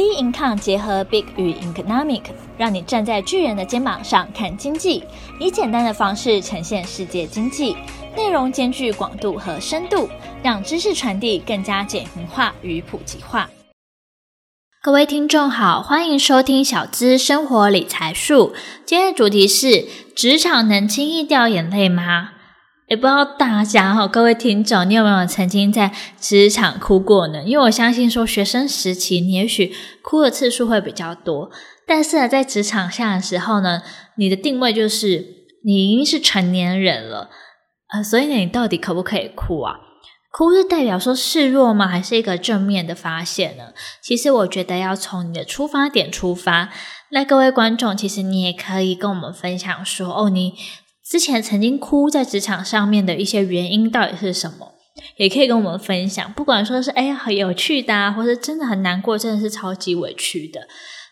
B Income 结合 Big 与 Economic，让你站在巨人的肩膀上看经济，以简单的方式呈现世界经济，内容兼具广度和深度，让知识传递更加简明化与普及化。各位听众好，欢迎收听小资生活理财术。今天的主题是：职场能轻易掉眼泪吗？也不知道大家哈，各位听众，你有没有曾经在职场哭过呢？因为我相信说，学生时期你也许哭的次数会比较多，但是呢，在职场下的时候呢，你的定位就是你已经是成年人了，呃，所以呢，你到底可不可以哭啊？哭是代表说示弱吗？还是一个正面的发现呢？其实我觉得要从你的出发点出发。那各位观众，其实你也可以跟我们分享说，哦，你。之前曾经哭在职场上面的一些原因到底是什么？也可以跟我们分享。不管说是哎呀很有趣的啊，或是真的很难过，真的是超级委屈的。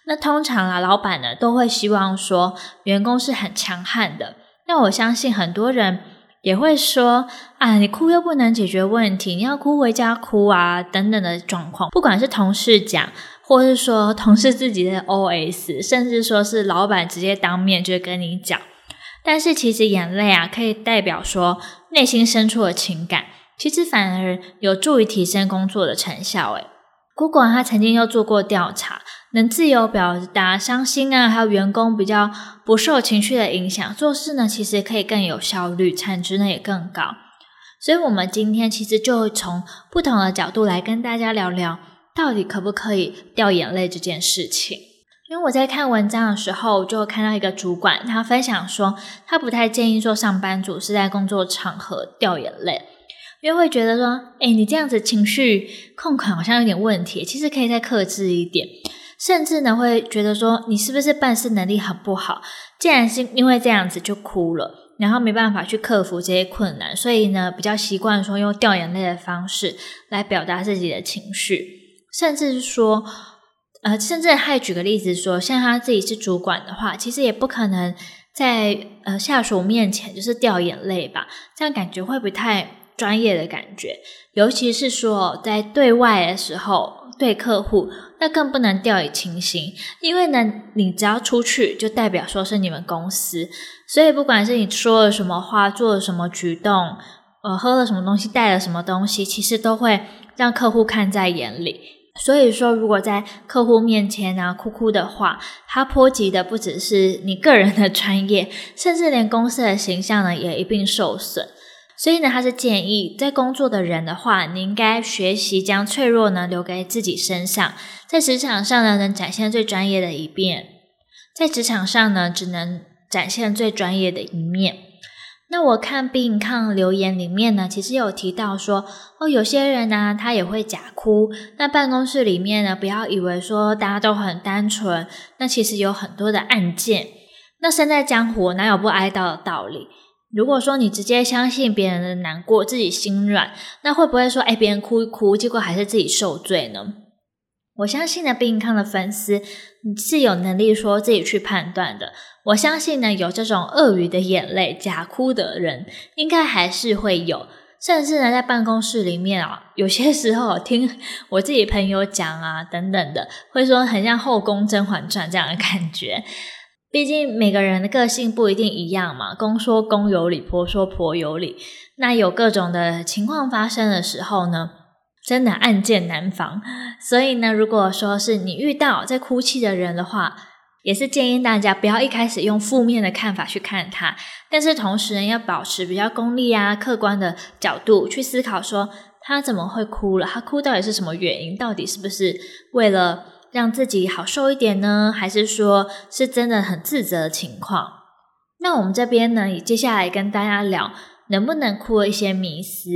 那通常啊，老板呢都会希望说员工是很强悍的。那我相信很多人也会说啊，你哭又不能解决问题，你要哭回家哭啊等等的状况。不管是同事讲，或是说同事自己的 OS，甚至说是老板直接当面就跟你讲。但是其实眼泪啊，可以代表说内心深处的情感，其实反而有助于提升工作的成效。诶，Google 他曾经又做过调查，能自由表达伤心啊，还有员工比较不受情绪的影响，做事呢其实可以更有效率，产值呢也更高。所以，我们今天其实就从不同的角度来跟大家聊聊，到底可不可以掉眼泪这件事情。因为我在看文章的时候，就看到一个主管，他分享说，他不太建议说上班族是在工作场合掉眼泪，因为会觉得说，哎，你这样子情绪控管好像有点问题，其实可以再克制一点，甚至呢会觉得说，你是不是办事能力很不好？既然是因为这样子就哭了，然后没办法去克服这些困难，所以呢比较习惯说用掉眼泪的方式来表达自己的情绪，甚至是说。呃，甚至还举个例子说，像他自己是主管的话，其实也不可能在呃下属面前就是掉眼泪吧，这样感觉会不太专业的感觉。尤其是说在对外的时候，对客户，那更不能掉以轻心，因为呢，你只要出去，就代表说是你们公司，所以不管是你说了什么话，做了什么举动，呃，喝了什么东西，带了什么东西，其实都会让客户看在眼里。所以说，如果在客户面前呢、哭哭的话，它波及的不只是你个人的专业，甚至连公司的形象呢也一并受损。所以呢，他是建议在工作的人的话，你应该学习将脆弱呢留给自己身上，在职场上呢能展现最专业的一面，在职场上呢只能展现最专业的一面。那我看 B Income 留言里面呢，其实有提到说，哦，有些人呢、他也会假哭。那办公室里面呢，不要以为说大家都很单纯，那其实有很多的暗箭。那身在江湖，哪有不挨刀的道理？如果说你直接相信别人的难过，自己心软，那会不会说，哎，别人哭一哭，结果还是自己受罪呢？我相信呢，B Income 的粉丝是有能力说自己去判断的。我相信呢，有这种鳄鱼的眼泪假哭的人，应该还是会有。甚至呢，在办公室里面啊，有些时候听我自己朋友讲啊，等等的，会说很像后宫甄嬛传这样的感觉。毕竟每个人的个性不一定一样嘛，公说公有理，婆说婆有理。那有各种的情况发生的时候呢，真的暗箭难防，所以呢，如果说是你遇到在哭泣的人的话，也是建议大家不要一开始用负面的看法去看他，但是同时呢，要保持比较功利啊、客观的角度去思考，说他怎么会哭了？他哭到底是什么原因？到底是不是为了让自己好受一点呢？还是说是真的很自责的情况？那我们这边呢，也接下来跟大家聊。能不能哭一些迷思，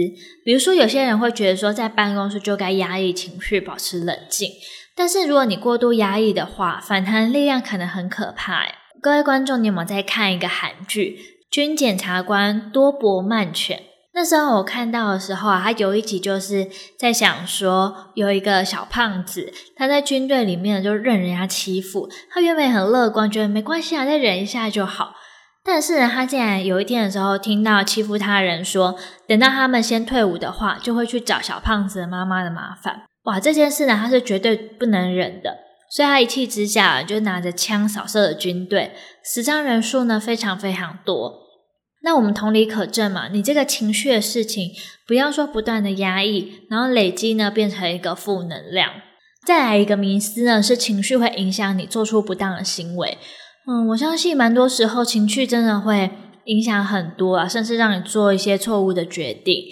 比如说有些人会觉得说，在办公室就该压抑情绪，保持冷静。但是如果你过度压抑的话，反弹力量可能很可怕。各位观众，你有没有在看一个韩剧《军检察官多伯曼犬》？那时候我看到的时候啊，他有一集就是在想说，有一个小胖子，他在军队里面就任人家欺负，他原本很乐观，觉得没关系啊，再忍一下就好。但是呢，他竟然有一天的时候听到欺负他人说，等到他们先退伍的话，就会去找小胖子的妈妈的麻烦。哇，这件事呢，他是绝对不能忍的。所以他一气之下就拿着枪扫射了军队，死伤人数呢非常非常多。那我们同理可证嘛，你这个情绪的事情，不要说不断的压抑，然后累积呢变成一个负能量。再来一个迷思呢，是情绪会影响你做出不当的行为。嗯，我相信蛮多时候情绪真的会影响很多啊，甚至让你做一些错误的决定。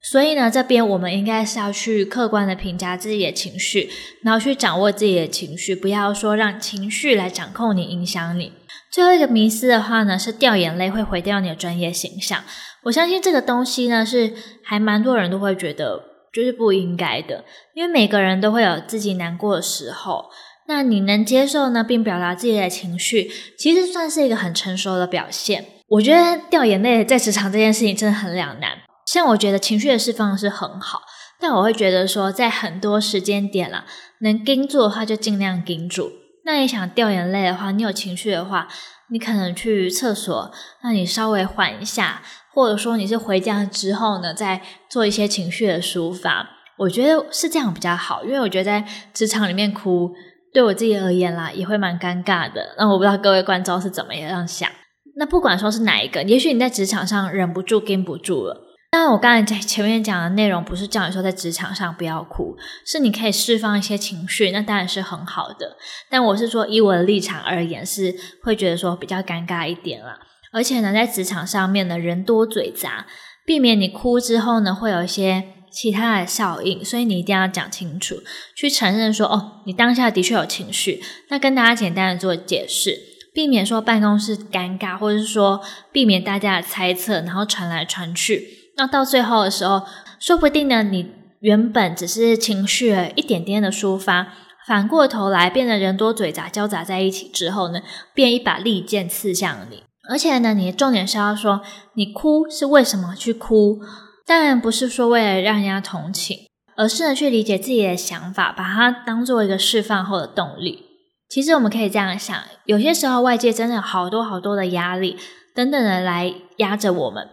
所以呢，这边我们应该是要去客观的评价自己的情绪，然后去掌握自己的情绪，不要说让情绪来掌控你、影响你。最后一个迷思的话呢，是掉眼泪会毁掉你的专业形象。我相信这个东西呢，是还蛮多人都会觉得就是不应该的，因为每个人都会有自己难过的时候。那你能接受呢，并表达自己的情绪，其实算是一个很成熟的表现。我觉得掉眼泪在职场这件事情真的很两难。像我觉得情绪的释放是很好，但我会觉得说，在很多时间点啦，能盯住的话就尽量盯住。那你想掉眼泪的话，你有情绪的话，你可能去厕所，那你稍微缓一下，或者说你是回家之后呢，再做一些情绪的抒发。我觉得是这样比较好，因为我觉得在职场里面哭，对我自己而言啦，也会蛮尴尬的。那我不知道各位观众是怎么样想。那不管说是哪一个，也许你在职场上忍不住、禁不住了。当然我刚才在前面讲的内容，不是叫你说在职场上不要哭，是你可以释放一些情绪，那当然是很好的。但我是说，以我的立场而言，是会觉得说比较尴尬一点啦。而且呢，在职场上面呢，人多嘴杂，避免你哭之后呢，会有一些其他的效应，所以你一定要讲清楚，去承认说，哦，你当下的确有情绪，那跟大家简单的做解释，避免说办公室尴尬，或者是说避免大家的猜测，然后传来传去。那到最后的时候，说不定呢，你原本只是情绪一点点的抒发，反过头来变得人多嘴杂交杂在一起之后呢，变一把利剑刺向你。而且呢，你的重点是要说，你哭是为什么去哭？当然不是说为了让人家同情，而是呢去理解自己的想法，把它当做一个释放后的动力。其实我们可以这样想，有些时候外界真的有好多好多的压力等等的来压着我们。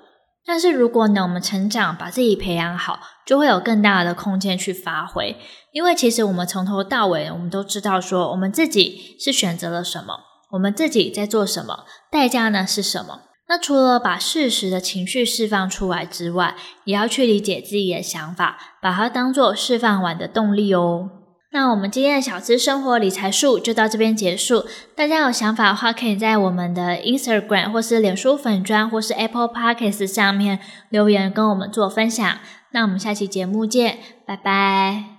但是如果呢，我们成长，把自己培养好，就会有更大的空间去发挥。因为其实我们从头到尾，我们都知道说，我们自己是选择了什么，我们自己在做什么，代价呢是什么？那除了把适时的情绪释放出来之外，也要去理解自己的想法，把它当做释放完的动力哦。那我们今天的小资生活理财术就到这边结束。大家有想法的话，可以在我们的 Instagram 或是脸书粉砖或是 Apple Podcast 上面留言跟我们做分享。那我们下期节目见，拜拜。